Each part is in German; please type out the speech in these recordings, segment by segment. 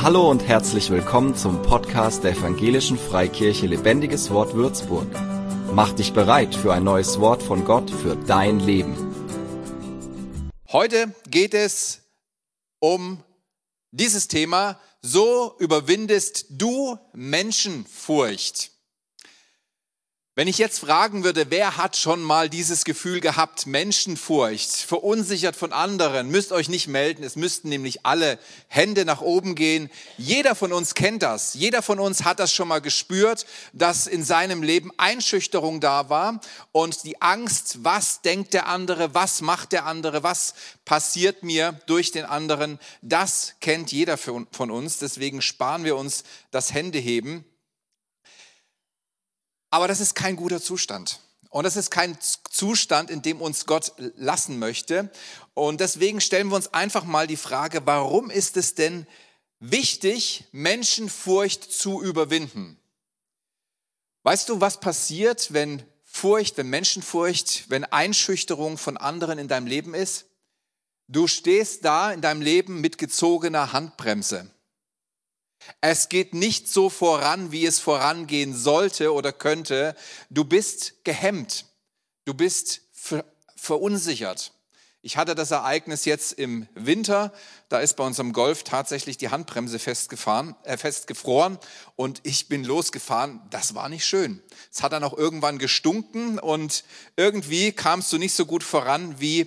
Hallo und herzlich willkommen zum Podcast der Evangelischen Freikirche Lebendiges Wort Würzburg. Mach dich bereit für ein neues Wort von Gott für dein Leben. Heute geht es um dieses Thema, so überwindest du Menschenfurcht. Wenn ich jetzt fragen würde, wer hat schon mal dieses Gefühl gehabt, Menschenfurcht, verunsichert von anderen, müsst euch nicht melden, es müssten nämlich alle Hände nach oben gehen. Jeder von uns kennt das, jeder von uns hat das schon mal gespürt, dass in seinem Leben Einschüchterung da war und die Angst, was denkt der andere, was macht der andere, was passiert mir durch den anderen, das kennt jeder von uns, deswegen sparen wir uns das Händeheben. Aber das ist kein guter Zustand. Und das ist kein Zustand, in dem uns Gott lassen möchte. Und deswegen stellen wir uns einfach mal die Frage, warum ist es denn wichtig, Menschenfurcht zu überwinden? Weißt du, was passiert, wenn Furcht, wenn Menschenfurcht, wenn Einschüchterung von anderen in deinem Leben ist? Du stehst da in deinem Leben mit gezogener Handbremse. Es geht nicht so voran, wie es vorangehen sollte oder könnte. Du bist gehemmt. Du bist ver verunsichert. Ich hatte das Ereignis jetzt im Winter. Da ist bei unserem Golf tatsächlich die Handbremse festgefahren, äh, festgefroren und ich bin losgefahren. Das war nicht schön. Es hat dann auch irgendwann gestunken und irgendwie kamst du nicht so gut voran, wie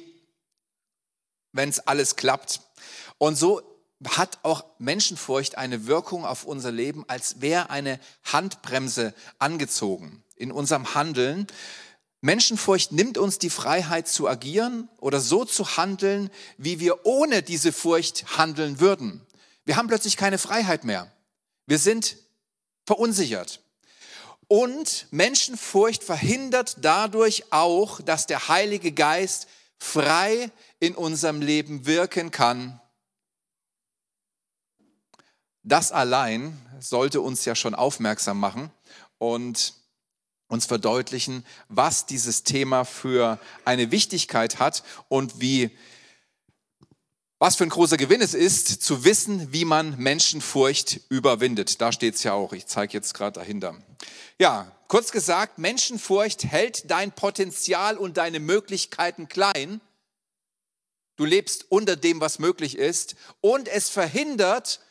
wenn es alles klappt. Und so hat auch Menschenfurcht eine Wirkung auf unser Leben, als wäre eine Handbremse angezogen in unserem Handeln. Menschenfurcht nimmt uns die Freiheit zu agieren oder so zu handeln, wie wir ohne diese Furcht handeln würden. Wir haben plötzlich keine Freiheit mehr. Wir sind verunsichert. Und Menschenfurcht verhindert dadurch auch, dass der Heilige Geist frei in unserem Leben wirken kann das allein sollte uns ja schon aufmerksam machen und uns verdeutlichen, was dieses Thema für eine Wichtigkeit hat und wie, was für ein großer Gewinn es ist, zu wissen, wie man Menschenfurcht überwindet. Da steht es ja auch. Ich zeige jetzt gerade dahinter. Ja, kurz gesagt, Menschenfurcht hält dein Potenzial und deine Möglichkeiten klein. Du lebst unter dem, was möglich ist. Und es verhindert,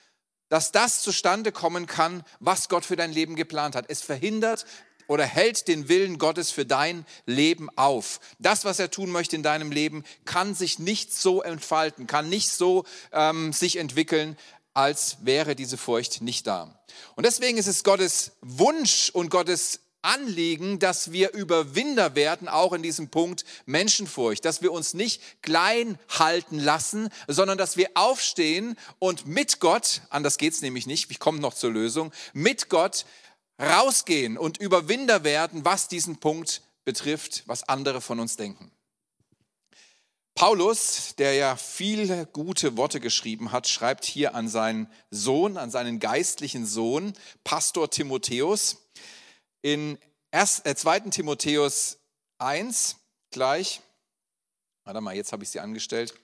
dass das zustande kommen kann, was Gott für dein Leben geplant hat. Es verhindert oder hält den Willen Gottes für dein Leben auf. Das, was er tun möchte in deinem Leben, kann sich nicht so entfalten, kann nicht so ähm, sich entwickeln, als wäre diese Furcht nicht da. Und deswegen ist es Gottes Wunsch und Gottes Anliegen, dass wir Überwinder werden, auch in diesem Punkt Menschenfurcht, dass wir uns nicht klein halten lassen, sondern dass wir aufstehen und mit Gott, anders geht's nämlich nicht, ich komme noch zur Lösung, mit Gott rausgehen und Überwinder werden, was diesen Punkt betrifft, was andere von uns denken. Paulus, der ja viele gute Worte geschrieben hat, schreibt hier an seinen Sohn, an seinen geistlichen Sohn, Pastor Timotheus, in 2. Äh, Timotheus 1 gleich, warte mal, jetzt habe ich sie angestellt.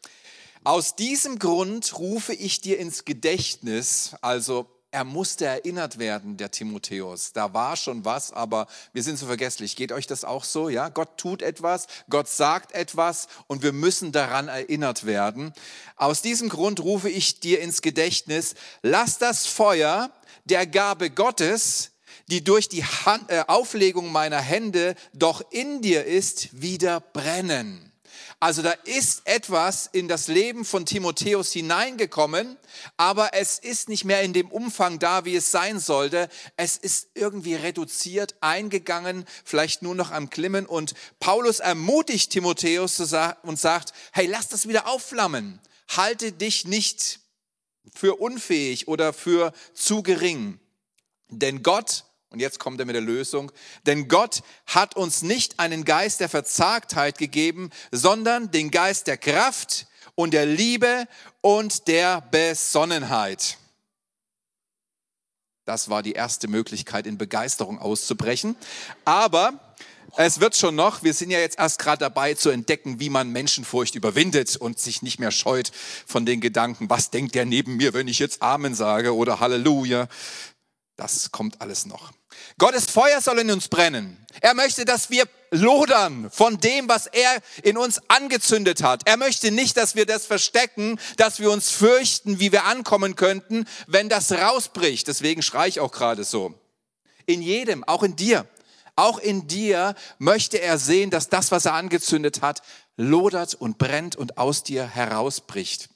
Aus diesem Grund rufe ich dir ins Gedächtnis, also er musste erinnert werden, der Timotheus. Da war schon was, aber wir sind so vergesslich. Geht euch das auch so? Ja, Gott tut etwas, Gott sagt etwas und wir müssen daran erinnert werden. Aus diesem Grund rufe ich dir ins Gedächtnis, lass das Feuer der Gabe Gottes die durch die Hand, äh, Auflegung meiner Hände doch in dir ist, wieder brennen. Also da ist etwas in das Leben von Timotheus hineingekommen, aber es ist nicht mehr in dem Umfang da, wie es sein sollte. Es ist irgendwie reduziert, eingegangen, vielleicht nur noch am Klimmen. Und Paulus ermutigt Timotheus und sagt, hey, lass das wieder aufflammen. Halte dich nicht für unfähig oder für zu gering. Denn Gott und jetzt kommt er mit der Lösung. Denn Gott hat uns nicht einen Geist der Verzagtheit gegeben, sondern den Geist der Kraft und der Liebe und der Besonnenheit. Das war die erste Möglichkeit, in Begeisterung auszubrechen. Aber Es wird schon noch. Wir sind ja jetzt erst gerade dabei zu entdecken, wie man Menschenfurcht überwindet und sich nicht mehr scheut von den Gedanken, was denkt der neben mir, wenn ich jetzt Amen sage oder Halleluja. Das kommt alles noch. Gottes Feuer soll in uns brennen. Er möchte, dass wir lodern von dem, was er in uns angezündet hat. Er möchte nicht, dass wir das verstecken, dass wir uns fürchten, wie wir ankommen könnten, wenn das rausbricht. Deswegen schreie ich auch gerade so. In jedem, auch in dir. Auch in dir möchte er sehen, dass das, was er angezündet hat, lodert und brennt und aus dir herausbricht.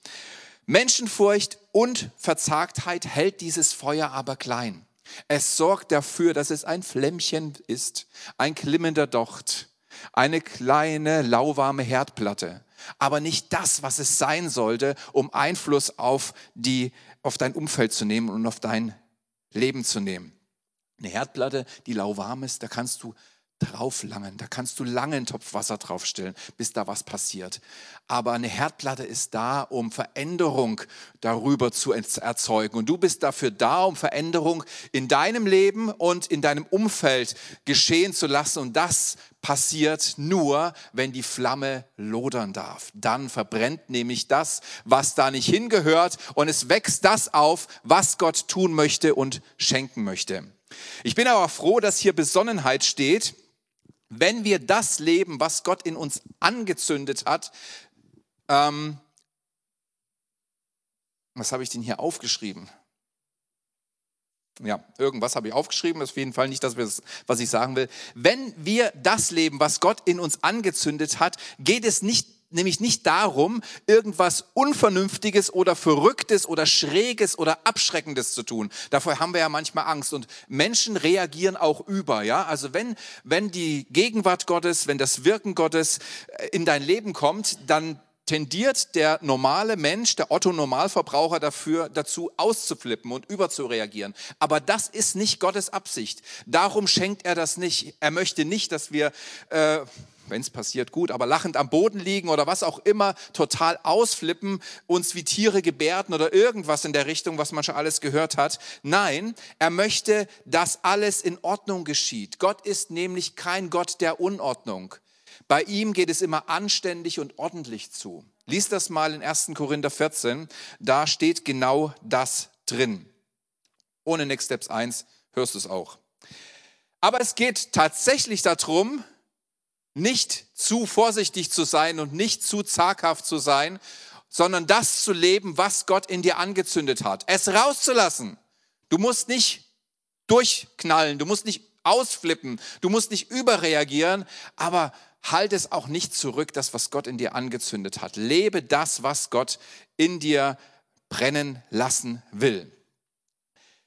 Menschenfurcht und Verzagtheit hält dieses Feuer aber klein. Es sorgt dafür, dass es ein Flämmchen ist, ein klimmender Docht, eine kleine lauwarme Herdplatte, aber nicht das, was es sein sollte, um Einfluss auf die auf dein Umfeld zu nehmen und auf dein Leben zu nehmen. Eine Herdplatte, die lauwarm ist, da kannst du drauflangen, da kannst du lange einen Topf Wasser draufstellen, bis da was passiert. Aber eine Herdplatte ist da, um Veränderung darüber zu erzeugen. Und du bist dafür da, um Veränderung in deinem Leben und in deinem Umfeld geschehen zu lassen. Und das passiert nur, wenn die Flamme lodern darf. Dann verbrennt nämlich das, was da nicht hingehört und es wächst das auf, was Gott tun möchte und schenken möchte. Ich bin aber froh, dass hier Besonnenheit steht, wenn wir das leben, was Gott in uns angezündet hat. Ähm, was habe ich denn hier aufgeschrieben? Ja, irgendwas habe ich aufgeschrieben, das ist auf jeden Fall nicht das, was ich sagen will. Wenn wir das leben, was Gott in uns angezündet hat, geht es nicht nämlich nicht darum, irgendwas Unvernünftiges oder Verrücktes oder Schräges oder Abschreckendes zu tun. Davor haben wir ja manchmal Angst und Menschen reagieren auch über, ja. Also wenn, wenn die Gegenwart Gottes, wenn das Wirken Gottes äh, in dein Leben kommt, dann tendiert der normale Mensch, der Otto-Normalverbraucher dafür, dazu auszuflippen und überzureagieren. Aber das ist nicht Gottes Absicht. Darum schenkt er das nicht. Er möchte nicht, dass wir äh, wenn es passiert, gut, aber lachend am Boden liegen oder was auch immer, total ausflippen, uns wie Tiere gebärden oder irgendwas in der Richtung, was man schon alles gehört hat. Nein, er möchte, dass alles in Ordnung geschieht. Gott ist nämlich kein Gott der Unordnung. Bei ihm geht es immer anständig und ordentlich zu. Lies das mal in 1. Korinther 14, da steht genau das drin. Ohne Next Steps 1 hörst du es auch. Aber es geht tatsächlich darum, nicht zu vorsichtig zu sein und nicht zu zaghaft zu sein, sondern das zu leben, was Gott in dir angezündet hat. Es rauszulassen. Du musst nicht durchknallen, du musst nicht ausflippen, du musst nicht überreagieren, aber halt es auch nicht zurück, das, was Gott in dir angezündet hat. Lebe das, was Gott in dir brennen lassen will.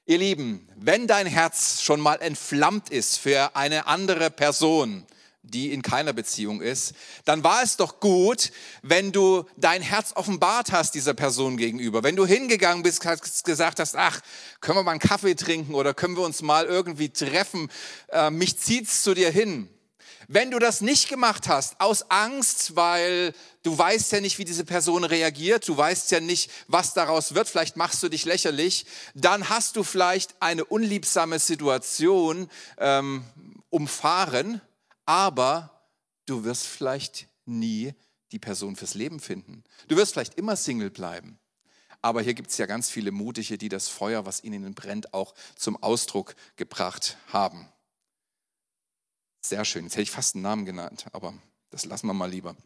Ihr Lieben, wenn dein Herz schon mal entflammt ist für eine andere Person, die in keiner Beziehung ist, dann war es doch gut, wenn du dein Herz offenbart hast dieser Person gegenüber. Wenn du hingegangen bist, gesagt hast, ach, können wir mal einen Kaffee trinken oder können wir uns mal irgendwie treffen, äh, mich zieht's zu dir hin. Wenn du das nicht gemacht hast, aus Angst, weil du weißt ja nicht, wie diese Person reagiert, du weißt ja nicht, was daraus wird, vielleicht machst du dich lächerlich, dann hast du vielleicht eine unliebsame Situation ähm, umfahren aber du wirst vielleicht nie die Person fürs Leben finden. Du wirst vielleicht immer Single bleiben. Aber hier gibt es ja ganz viele Mutige, die das Feuer, was in ihnen brennt, auch zum Ausdruck gebracht haben. Sehr schön. Jetzt hätte ich fast einen Namen genannt, aber das lassen wir mal lieber.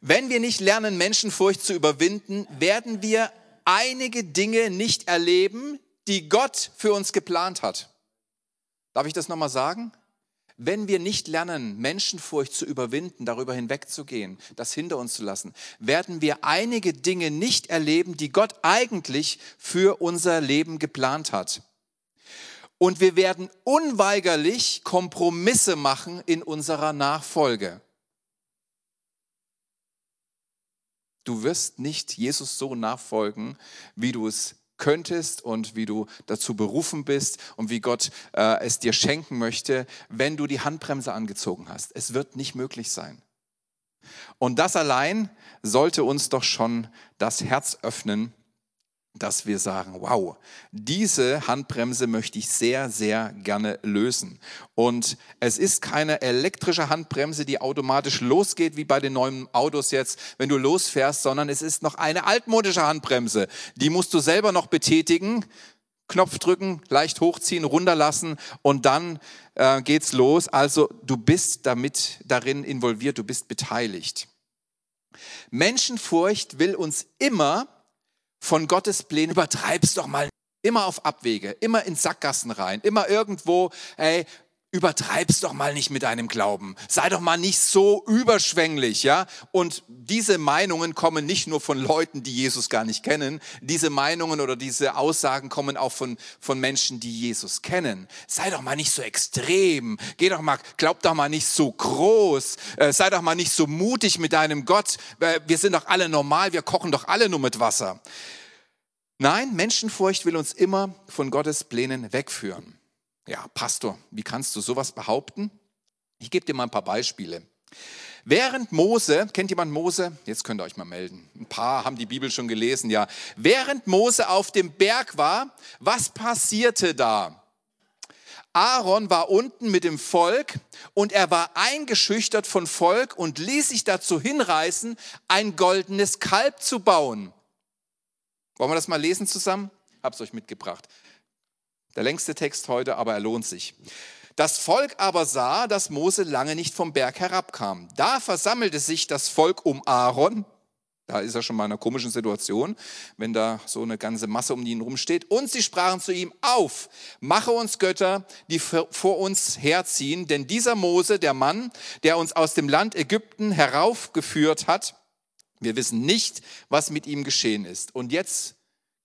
Wenn wir nicht lernen, Menschenfurcht zu überwinden, werden wir einige Dinge nicht erleben, die Gott für uns geplant hat. Darf ich das nochmal sagen? Wenn wir nicht lernen, Menschenfurcht zu überwinden, darüber hinwegzugehen, das hinter uns zu lassen, werden wir einige Dinge nicht erleben, die Gott eigentlich für unser Leben geplant hat. Und wir werden unweigerlich Kompromisse machen in unserer Nachfolge. Du wirst nicht Jesus so nachfolgen, wie du es könntest und wie du dazu berufen bist und wie Gott äh, es dir schenken möchte, wenn du die Handbremse angezogen hast. Es wird nicht möglich sein. Und das allein sollte uns doch schon das Herz öffnen, dass wir sagen, wow, diese Handbremse möchte ich sehr, sehr gerne lösen. Und es ist keine elektrische Handbremse, die automatisch losgeht, wie bei den neuen Autos jetzt, wenn du losfährst, sondern es ist noch eine altmodische Handbremse. Die musst du selber noch betätigen. Knopf drücken, leicht hochziehen, runterlassen und dann äh, geht's los. Also du bist damit darin involviert, du bist beteiligt. Menschenfurcht will uns immer von Gottes Plänen, übertreib's doch mal. Immer auf Abwege, immer in Sackgassen rein, immer irgendwo, ey, übertreib's doch mal nicht mit deinem Glauben. Sei doch mal nicht so überschwänglich, ja? Und diese Meinungen kommen nicht nur von Leuten, die Jesus gar nicht kennen. Diese Meinungen oder diese Aussagen kommen auch von, von Menschen, die Jesus kennen. Sei doch mal nicht so extrem. Geh doch mal, glaub doch mal nicht so groß. Äh, sei doch mal nicht so mutig mit deinem Gott. Äh, wir sind doch alle normal. Wir kochen doch alle nur mit Wasser. Nein, Menschenfurcht will uns immer von Gottes Plänen wegführen. Ja, Pastor, wie kannst du sowas behaupten? Ich gebe dir mal ein paar Beispiele. Während Mose, kennt jemand Mose? Jetzt könnt ihr euch mal melden. Ein paar haben die Bibel schon gelesen, ja. Während Mose auf dem Berg war, was passierte da? Aaron war unten mit dem Volk und er war eingeschüchtert von Volk und ließ sich dazu hinreißen, ein goldenes Kalb zu bauen. Wollen wir das mal lesen zusammen? Hab's euch mitgebracht. Der längste Text heute, aber er lohnt sich. Das Volk aber sah, dass Mose lange nicht vom Berg herabkam. Da versammelte sich das Volk um Aaron. Da ist er schon mal in einer komischen Situation, wenn da so eine ganze Masse um ihn rumsteht. Und sie sprachen zu ihm, auf, mache uns Götter, die vor uns herziehen. Denn dieser Mose, der Mann, der uns aus dem Land Ägypten heraufgeführt hat, wir wissen nicht, was mit ihm geschehen ist. Und jetzt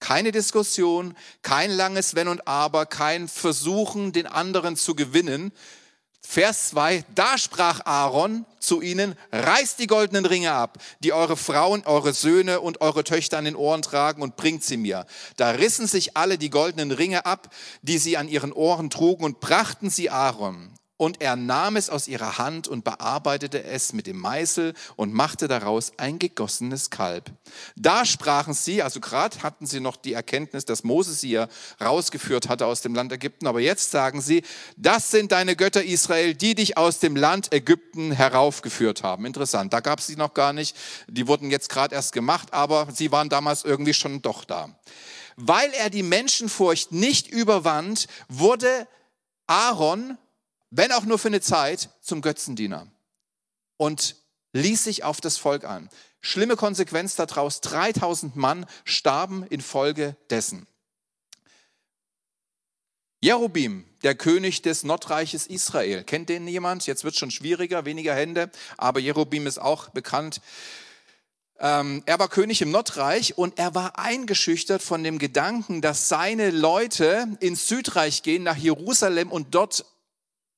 keine Diskussion, kein langes Wenn und Aber, kein Versuchen, den anderen zu gewinnen. Vers 2, da sprach Aaron zu ihnen, reißt die goldenen Ringe ab, die eure Frauen, eure Söhne und eure Töchter an den Ohren tragen und bringt sie mir. Da rissen sich alle die goldenen Ringe ab, die sie an ihren Ohren trugen und brachten sie Aaron. Und er nahm es aus ihrer Hand und bearbeitete es mit dem Meißel und machte daraus ein gegossenes Kalb. Da sprachen sie, also gerade hatten sie noch die Erkenntnis, dass Moses sie ja rausgeführt hatte aus dem Land Ägypten, aber jetzt sagen sie, das sind deine Götter Israel, die dich aus dem Land Ägypten heraufgeführt haben. Interessant, da gab es sie noch gar nicht, die wurden jetzt gerade erst gemacht, aber sie waren damals irgendwie schon doch da. Weil er die Menschenfurcht nicht überwand, wurde Aaron wenn auch nur für eine Zeit, zum Götzendiener und ließ sich auf das Volk an. Schlimme Konsequenz daraus, 3000 Mann starben infolge dessen. Jerubim, der König des Nordreiches Israel. Kennt den jemand? Jetzt wird schon schwieriger, weniger Hände, aber Jerubim ist auch bekannt. Ähm, er war König im Nordreich und er war eingeschüchtert von dem Gedanken, dass seine Leute ins Südreich gehen, nach Jerusalem und dort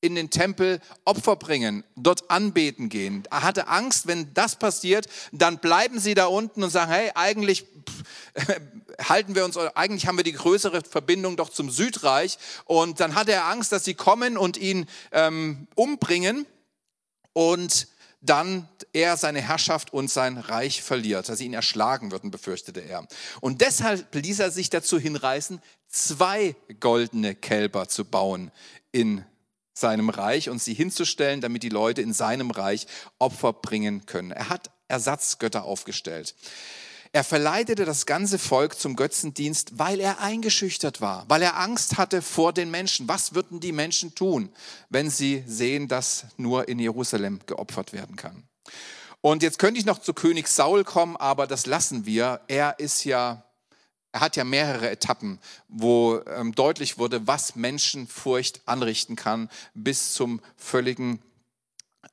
in den Tempel Opfer bringen, dort anbeten gehen. Er hatte Angst, wenn das passiert, dann bleiben sie da unten und sagen, hey, eigentlich pff, halten wir uns, eigentlich haben wir die größere Verbindung doch zum Südreich. Und dann hatte er Angst, dass sie kommen und ihn ähm, umbringen und dann er seine Herrschaft und sein Reich verliert, dass sie ihn erschlagen würden, befürchtete er. Und deshalb ließ er sich dazu hinreißen, zwei goldene Kälber zu bauen in seinem Reich und sie hinzustellen, damit die Leute in seinem Reich Opfer bringen können. Er hat Ersatzgötter aufgestellt. Er verleitete das ganze Volk zum Götzendienst, weil er eingeschüchtert war, weil er Angst hatte vor den Menschen. Was würden die Menschen tun, wenn sie sehen, dass nur in Jerusalem geopfert werden kann? Und jetzt könnte ich noch zu König Saul kommen, aber das lassen wir. Er ist ja er hat ja mehrere Etappen, wo ähm, deutlich wurde, was Menschenfurcht anrichten kann, bis zum völligen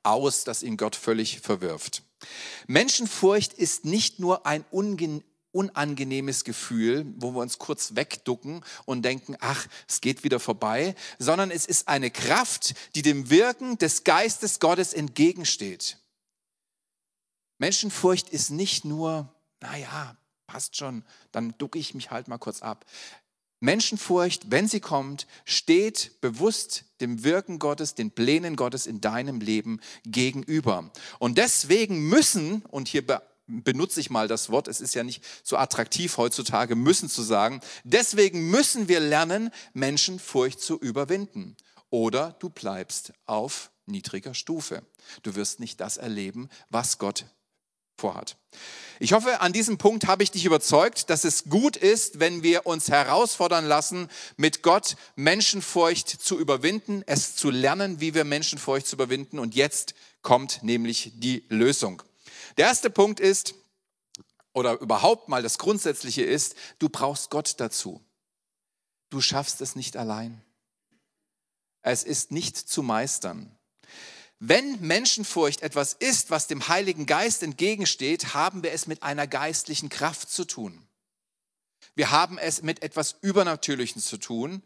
Aus, das ihn Gott völlig verwirft. Menschenfurcht ist nicht nur ein unangenehmes Gefühl, wo wir uns kurz wegducken und denken, ach, es geht wieder vorbei, sondern es ist eine Kraft, die dem Wirken des Geistes Gottes entgegensteht. Menschenfurcht ist nicht nur, naja, passt schon, dann ducke ich mich halt mal kurz ab. Menschenfurcht, wenn sie kommt, steht bewusst dem Wirken Gottes, den Plänen Gottes in deinem Leben gegenüber. Und deswegen müssen, und hier benutze ich mal das Wort, es ist ja nicht so attraktiv heutzutage, müssen zu sagen. Deswegen müssen wir lernen, Menschenfurcht zu überwinden. Oder du bleibst auf niedriger Stufe. Du wirst nicht das erleben, was Gott vorhat. Ich hoffe, an diesem Punkt habe ich dich überzeugt, dass es gut ist, wenn wir uns herausfordern lassen, mit Gott Menschenfurcht zu überwinden, es zu lernen, wie wir Menschenfurcht zu überwinden. Und jetzt kommt nämlich die Lösung. Der erste Punkt ist, oder überhaupt mal das Grundsätzliche ist, du brauchst Gott dazu. Du schaffst es nicht allein. Es ist nicht zu meistern. Wenn Menschenfurcht etwas ist, was dem Heiligen Geist entgegensteht, haben wir es mit einer geistlichen Kraft zu tun. Wir haben es mit etwas Übernatürlichen zu tun.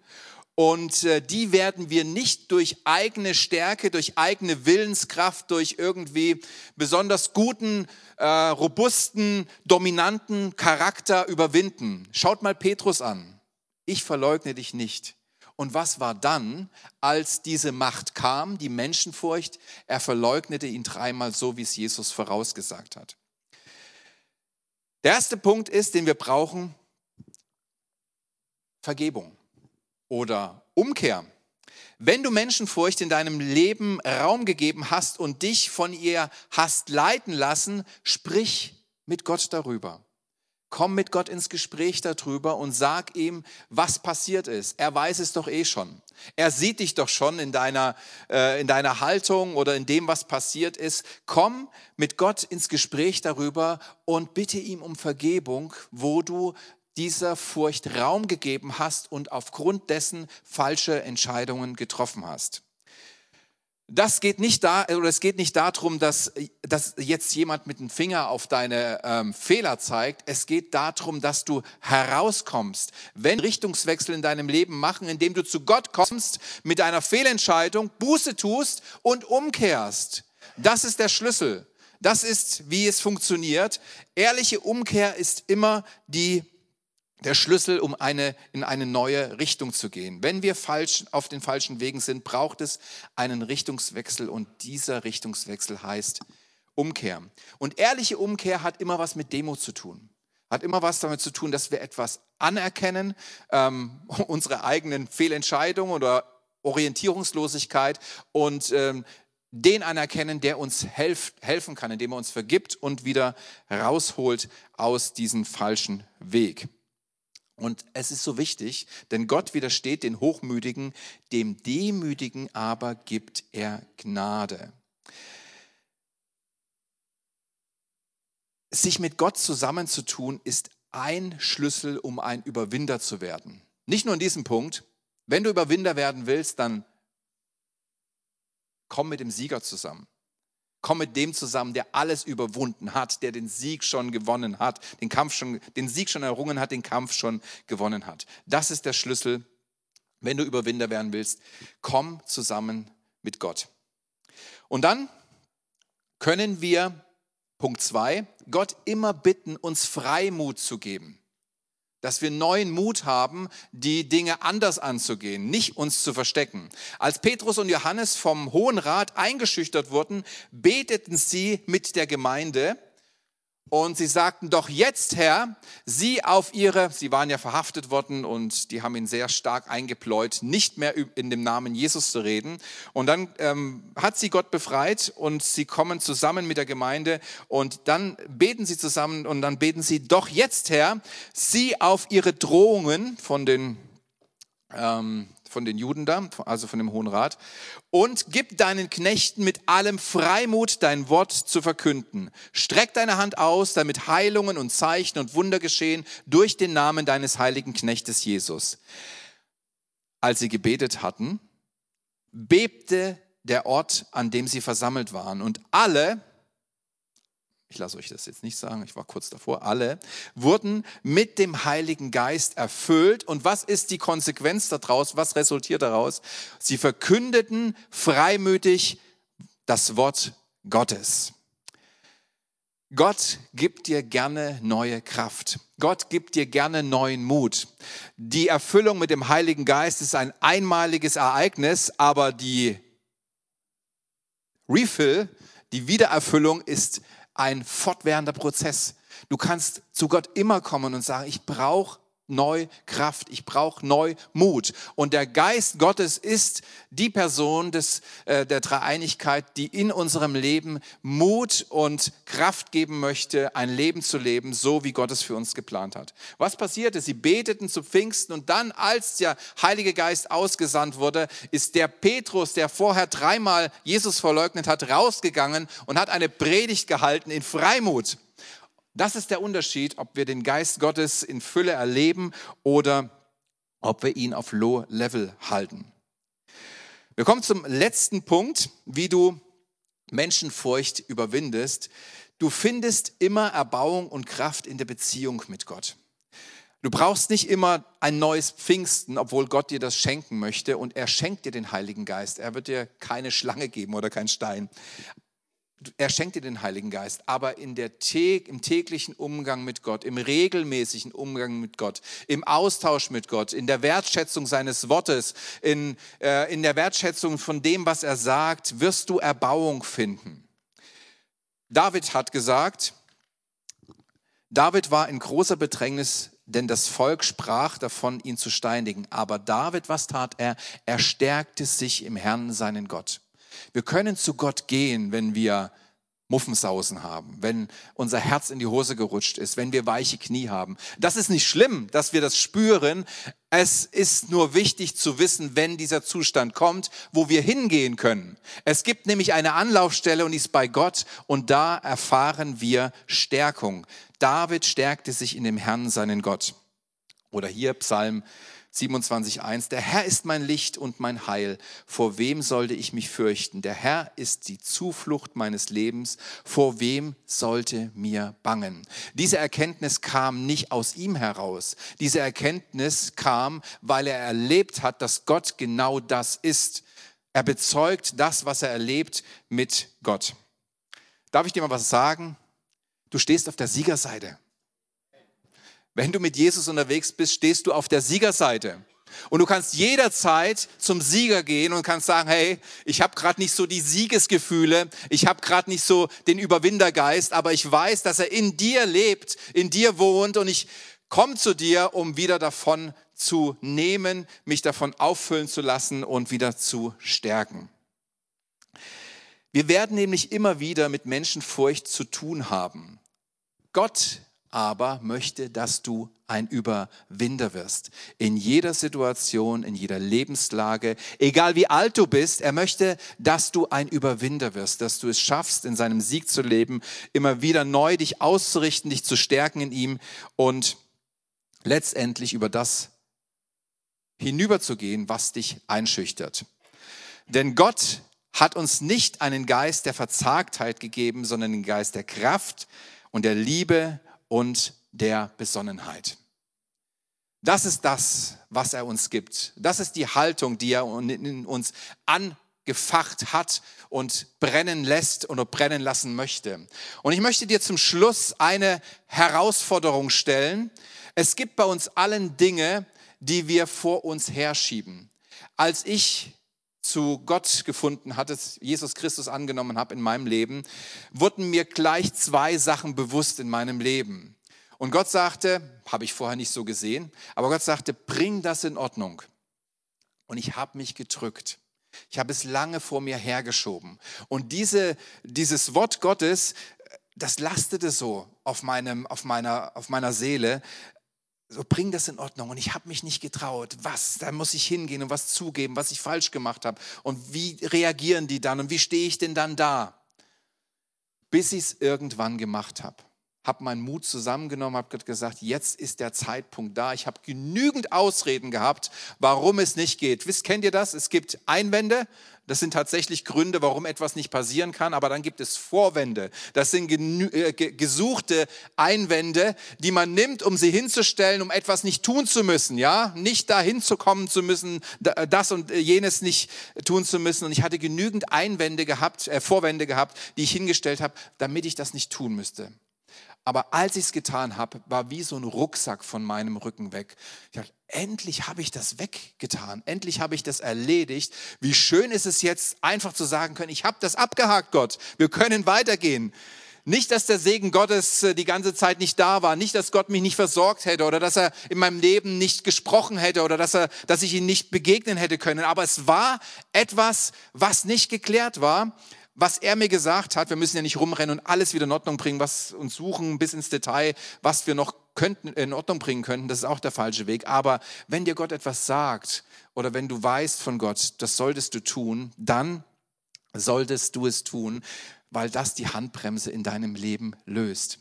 Und äh, die werden wir nicht durch eigene Stärke, durch eigene Willenskraft, durch irgendwie besonders guten, äh, robusten, dominanten Charakter überwinden. Schaut mal Petrus an. Ich verleugne dich nicht. Und was war dann, als diese Macht kam, die Menschenfurcht? Er verleugnete ihn dreimal so, wie es Jesus vorausgesagt hat. Der erste Punkt ist, den wir brauchen, Vergebung oder Umkehr. Wenn du Menschenfurcht in deinem Leben Raum gegeben hast und dich von ihr hast leiten lassen, sprich mit Gott darüber. Komm mit Gott ins Gespräch darüber und sag ihm, was passiert ist. Er weiß es doch eh schon. Er sieht dich doch schon in deiner, äh, in deiner Haltung oder in dem, was passiert ist. Komm mit Gott ins Gespräch darüber und bitte ihm um Vergebung, wo du dieser Furcht Raum gegeben hast und aufgrund dessen falsche Entscheidungen getroffen hast. Das geht nicht da, oder es geht nicht darum, dass, dass jetzt jemand mit dem Finger auf deine ähm, Fehler zeigt. Es geht darum, dass du herauskommst. Wenn Richtungswechsel in deinem Leben machen, indem du zu Gott kommst, mit einer Fehlentscheidung Buße tust und umkehrst. Das ist der Schlüssel. Das ist, wie es funktioniert. Ehrliche Umkehr ist immer die der Schlüssel, um eine, in eine neue Richtung zu gehen. Wenn wir falsch, auf den falschen Wegen sind, braucht es einen Richtungswechsel und dieser Richtungswechsel heißt Umkehr. Und ehrliche Umkehr hat immer was mit Demo zu tun. Hat immer was damit zu tun, dass wir etwas anerkennen, ähm, unsere eigenen Fehlentscheidungen oder Orientierungslosigkeit und ähm, den anerkennen, der uns helf, helfen kann, indem er uns vergibt und wieder rausholt aus diesem falschen Weg. Und es ist so wichtig, denn Gott widersteht den Hochmütigen, dem Demütigen aber gibt er Gnade. Sich mit Gott zusammenzutun ist ein Schlüssel, um ein Überwinder zu werden. Nicht nur in diesem Punkt. Wenn du Überwinder werden willst, dann komm mit dem Sieger zusammen. Komm mit dem zusammen, der alles überwunden hat, der den Sieg schon gewonnen hat, den Kampf schon, den Sieg schon errungen hat, den Kampf schon gewonnen hat. Das ist der Schlüssel, wenn du Überwinder werden willst. Komm zusammen mit Gott. Und dann können wir, Punkt zwei, Gott immer bitten, uns Freimut zu geben dass wir neuen Mut haben, die Dinge anders anzugehen, nicht uns zu verstecken. Als Petrus und Johannes vom Hohen Rat eingeschüchtert wurden, beteten sie mit der Gemeinde und sie sagten, doch jetzt, Herr, sie auf ihre, sie waren ja verhaftet worden und die haben ihn sehr stark eingepläut, nicht mehr in dem Namen Jesus zu reden. Und dann ähm, hat sie Gott befreit und sie kommen zusammen mit der Gemeinde und dann beten sie zusammen und dann beten sie, doch jetzt, Herr, sie auf ihre Drohungen von den ähm, von den Juden da, also von dem Hohen Rat, und gib deinen Knechten mit allem Freimut dein Wort zu verkünden. Streck deine Hand aus, damit Heilungen und Zeichen und Wunder geschehen durch den Namen deines heiligen Knechtes Jesus. Als sie gebetet hatten, bebte der Ort, an dem sie versammelt waren, und alle, ich lasse euch das jetzt nicht sagen, ich war kurz davor, alle wurden mit dem Heiligen Geist erfüllt. Und was ist die Konsequenz daraus? Was resultiert daraus? Sie verkündeten freimütig das Wort Gottes. Gott gibt dir gerne neue Kraft. Gott gibt dir gerne neuen Mut. Die Erfüllung mit dem Heiligen Geist ist ein einmaliges Ereignis, aber die Refill, die Wiedererfüllung ist ein fortwährender Prozess. Du kannst zu Gott immer kommen und sagen, ich brauche neu Kraft, ich brauche neu Mut. Und der Geist Gottes ist die Person des, äh, der Dreieinigkeit, die in unserem Leben Mut und Kraft geben möchte, ein Leben zu leben, so wie Gott es für uns geplant hat. Was passierte? Sie beteten zu Pfingsten und dann, als der Heilige Geist ausgesandt wurde, ist der Petrus, der vorher dreimal Jesus verleugnet hat, rausgegangen und hat eine Predigt gehalten in Freimut. Das ist der Unterschied, ob wir den Geist Gottes in Fülle erleben oder ob wir ihn auf Low Level halten. Wir kommen zum letzten Punkt, wie du Menschenfurcht überwindest. Du findest immer Erbauung und Kraft in der Beziehung mit Gott. Du brauchst nicht immer ein neues Pfingsten, obwohl Gott dir das schenken möchte und er schenkt dir den Heiligen Geist. Er wird dir keine Schlange geben oder keinen Stein er schenkt dir den Heiligen Geist, aber in der, im täglichen Umgang mit Gott, im regelmäßigen Umgang mit Gott, im Austausch mit Gott, in der Wertschätzung seines Wortes, in, äh, in der Wertschätzung von dem, was er sagt, wirst du Erbauung finden. David hat gesagt, David war in großer Bedrängnis, denn das Volk sprach davon, ihn zu steinigen. Aber David, was tat er? Er stärkte sich im Herrn, seinen Gott. Wir können zu Gott gehen, wenn wir Muffensausen haben, wenn unser Herz in die Hose gerutscht ist, wenn wir weiche Knie haben. Das ist nicht schlimm, dass wir das spüren. Es ist nur wichtig zu wissen, wenn dieser Zustand kommt, wo wir hingehen können. Es gibt nämlich eine Anlaufstelle und die ist bei Gott und da erfahren wir Stärkung. David stärkte sich in dem Herrn, seinen Gott. Oder hier Psalm 27.1, der Herr ist mein Licht und mein Heil. Vor wem sollte ich mich fürchten? Der Herr ist die Zuflucht meines Lebens. Vor wem sollte mir bangen? Diese Erkenntnis kam nicht aus ihm heraus. Diese Erkenntnis kam, weil er erlebt hat, dass Gott genau das ist. Er bezeugt das, was er erlebt mit Gott. Darf ich dir mal was sagen? Du stehst auf der Siegerseite. Wenn du mit Jesus unterwegs bist, stehst du auf der Siegerseite. Und du kannst jederzeit zum Sieger gehen und kannst sagen, hey, ich habe gerade nicht so die Siegesgefühle, ich habe gerade nicht so den Überwindergeist, aber ich weiß, dass er in dir lebt, in dir wohnt und ich komme zu dir, um wieder davon zu nehmen, mich davon auffüllen zu lassen und wieder zu stärken. Wir werden nämlich immer wieder mit Menschenfurcht zu tun haben. Gott aber möchte, dass du ein Überwinder wirst. In jeder Situation, in jeder Lebenslage, egal wie alt du bist, er möchte, dass du ein Überwinder wirst, dass du es schaffst, in seinem Sieg zu leben, immer wieder neu dich auszurichten, dich zu stärken in ihm und letztendlich über das hinüberzugehen, was dich einschüchtert. Denn Gott hat uns nicht einen Geist der Verzagtheit gegeben, sondern den Geist der Kraft und der Liebe und der Besonnenheit. Das ist das, was er uns gibt. Das ist die Haltung, die er in uns angefacht hat und brennen lässt oder brennen lassen möchte. Und ich möchte dir zum Schluss eine Herausforderung stellen. Es gibt bei uns allen Dinge, die wir vor uns herschieben. Als ich zu Gott gefunden hatte, Jesus Christus angenommen habe in meinem Leben, wurden mir gleich zwei Sachen bewusst in meinem Leben. Und Gott sagte, habe ich vorher nicht so gesehen, aber Gott sagte, bring das in Ordnung. Und ich habe mich gedrückt. Ich habe es lange vor mir hergeschoben. Und diese, dieses Wort Gottes, das lastete so auf, meinem, auf, meiner, auf meiner Seele, so bring das in Ordnung. Und ich habe mich nicht getraut. Was? Da muss ich hingehen und was zugeben, was ich falsch gemacht habe. Und wie reagieren die dann? Und wie stehe ich denn dann da? Bis ich es irgendwann gemacht habe. Habe meinen Mut zusammengenommen, habe gesagt, jetzt ist der Zeitpunkt da. Ich habe genügend Ausreden gehabt, warum es nicht geht. Wisst, kennt ihr das? Es gibt Einwände, das sind tatsächlich Gründe, warum etwas nicht passieren kann, aber dann gibt es Vorwände. Das sind äh, gesuchte Einwände, die man nimmt, um sie hinzustellen, um etwas nicht tun zu müssen, ja? Nicht dahin zu kommen zu müssen, das und jenes nicht tun zu müssen. Und ich hatte genügend Einwände gehabt, äh, Vorwände gehabt, die ich hingestellt habe, damit ich das nicht tun müsste. Aber als ich es getan habe, war wie so ein Rucksack von meinem Rücken weg. Ich dachte, endlich habe ich das weggetan, endlich habe ich das erledigt. Wie schön ist es jetzt, einfach zu sagen können, ich habe das abgehakt, Gott. Wir können weitergehen. Nicht, dass der Segen Gottes äh, die ganze Zeit nicht da war, nicht, dass Gott mich nicht versorgt hätte oder dass er in meinem Leben nicht gesprochen hätte oder dass er, dass ich ihn nicht begegnen hätte können. Aber es war etwas, was nicht geklärt war, was er mir gesagt hat. Wir müssen ja nicht rumrennen und alles wieder in Ordnung bringen, was uns suchen bis ins Detail, was wir noch könnten, in Ordnung bringen könnten. Das ist auch der falsche Weg. Aber wenn dir Gott etwas sagt oder wenn du weißt von Gott, das solltest du tun, dann solltest du es tun, weil das die Handbremse in deinem Leben löst.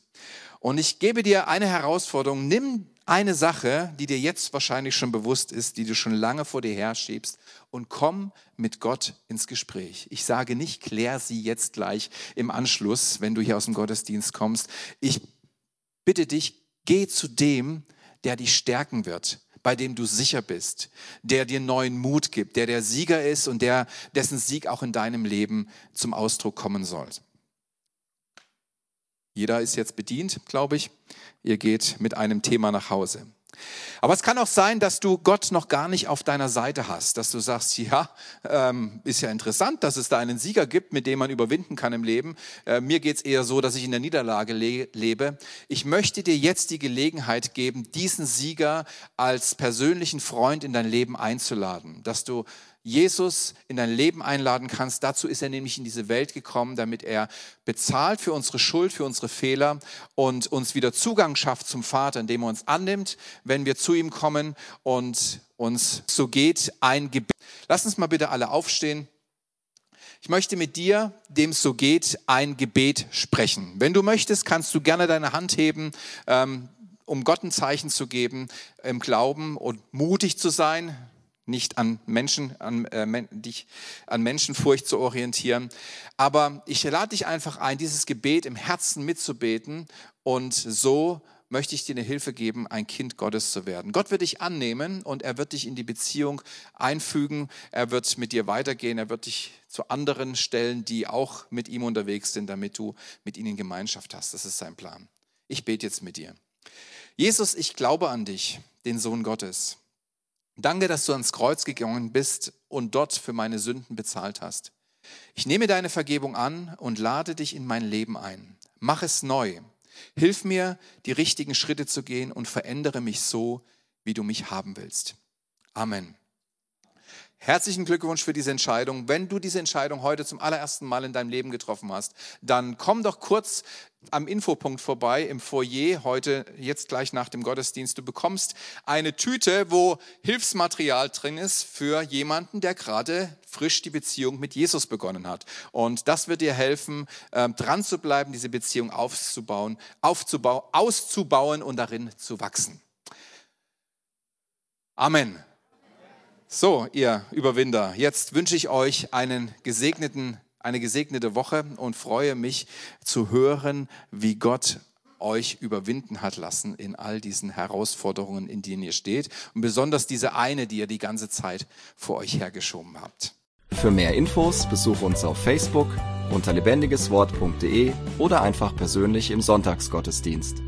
Und ich gebe dir eine Herausforderung. Nimm eine Sache, die dir jetzt wahrscheinlich schon bewusst ist, die du schon lange vor dir herschiebst und komm mit Gott ins Gespräch. Ich sage nicht, klär sie jetzt gleich im Anschluss, wenn du hier aus dem Gottesdienst kommst. Ich bitte dich, geh zu dem, der dich stärken wird, bei dem du sicher bist, der dir neuen Mut gibt, der der Sieger ist und der, dessen Sieg auch in deinem Leben zum Ausdruck kommen soll. Jeder ist jetzt bedient, glaube ich. Ihr geht mit einem Thema nach Hause. Aber es kann auch sein, dass du Gott noch gar nicht auf deiner Seite hast, dass du sagst, ja, ähm, ist ja interessant, dass es da einen Sieger gibt, mit dem man überwinden kann im Leben. Äh, mir geht es eher so, dass ich in der Niederlage le lebe. Ich möchte dir jetzt die Gelegenheit geben, diesen Sieger als persönlichen Freund in dein Leben einzuladen, dass du Jesus in dein Leben einladen kannst. Dazu ist er nämlich in diese Welt gekommen, damit er bezahlt für unsere Schuld, für unsere Fehler und uns wieder Zugang schafft zum Vater, indem er uns annimmt, wenn wir zu ihm kommen und uns so geht ein Gebet. Lass uns mal bitte alle aufstehen. Ich möchte mit dir, dem es so geht, ein Gebet sprechen. Wenn du möchtest, kannst du gerne deine Hand heben. Ähm, um Gott ein Zeichen zu geben, im Glauben und mutig zu sein, nicht an Menschen, an, äh, dich an Menschenfurcht zu orientieren. Aber ich lade dich einfach ein, dieses Gebet im Herzen mitzubeten und so möchte ich dir eine Hilfe geben, ein Kind Gottes zu werden. Gott wird dich annehmen und er wird dich in die Beziehung einfügen. Er wird mit dir weitergehen. Er wird dich zu anderen stellen, die auch mit ihm unterwegs sind, damit du mit ihnen Gemeinschaft hast. Das ist sein Plan. Ich bete jetzt mit dir. Jesus, ich glaube an dich, den Sohn Gottes. Danke, dass du ans Kreuz gegangen bist und dort für meine Sünden bezahlt hast. Ich nehme deine Vergebung an und lade dich in mein Leben ein. Mach es neu. Hilf mir, die richtigen Schritte zu gehen und verändere mich so, wie du mich haben willst. Amen. Herzlichen Glückwunsch für diese Entscheidung. Wenn du diese Entscheidung heute zum allerersten Mal in deinem Leben getroffen hast, dann komm doch kurz am Infopunkt vorbei im Foyer heute, jetzt gleich nach dem Gottesdienst. Du bekommst eine Tüte, wo Hilfsmaterial drin ist für jemanden, der gerade frisch die Beziehung mit Jesus begonnen hat. Und das wird dir helfen, ähm, dran zu bleiben, diese Beziehung aufzubauen, aufzubauen, auszubauen und darin zu wachsen. Amen. So, ihr Überwinder, jetzt wünsche ich euch einen gesegneten, eine gesegnete Woche und freue mich zu hören, wie Gott euch überwinden hat lassen in all diesen Herausforderungen, in denen ihr steht. Und besonders diese eine, die ihr die ganze Zeit vor euch hergeschoben habt. Für mehr Infos besuche uns auf Facebook unter lebendigeswort.de oder einfach persönlich im Sonntagsgottesdienst.